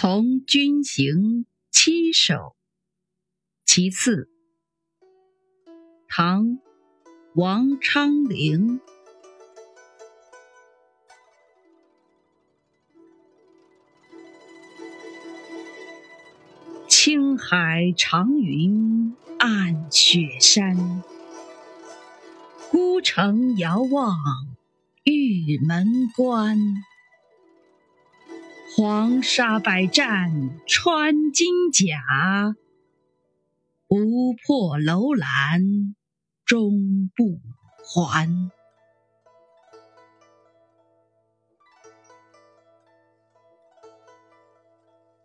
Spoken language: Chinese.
从军行七首，其次，唐，王昌龄。青海长云暗雪山，孤城遥望玉门关。黄沙百战穿金甲，不破楼兰终不还。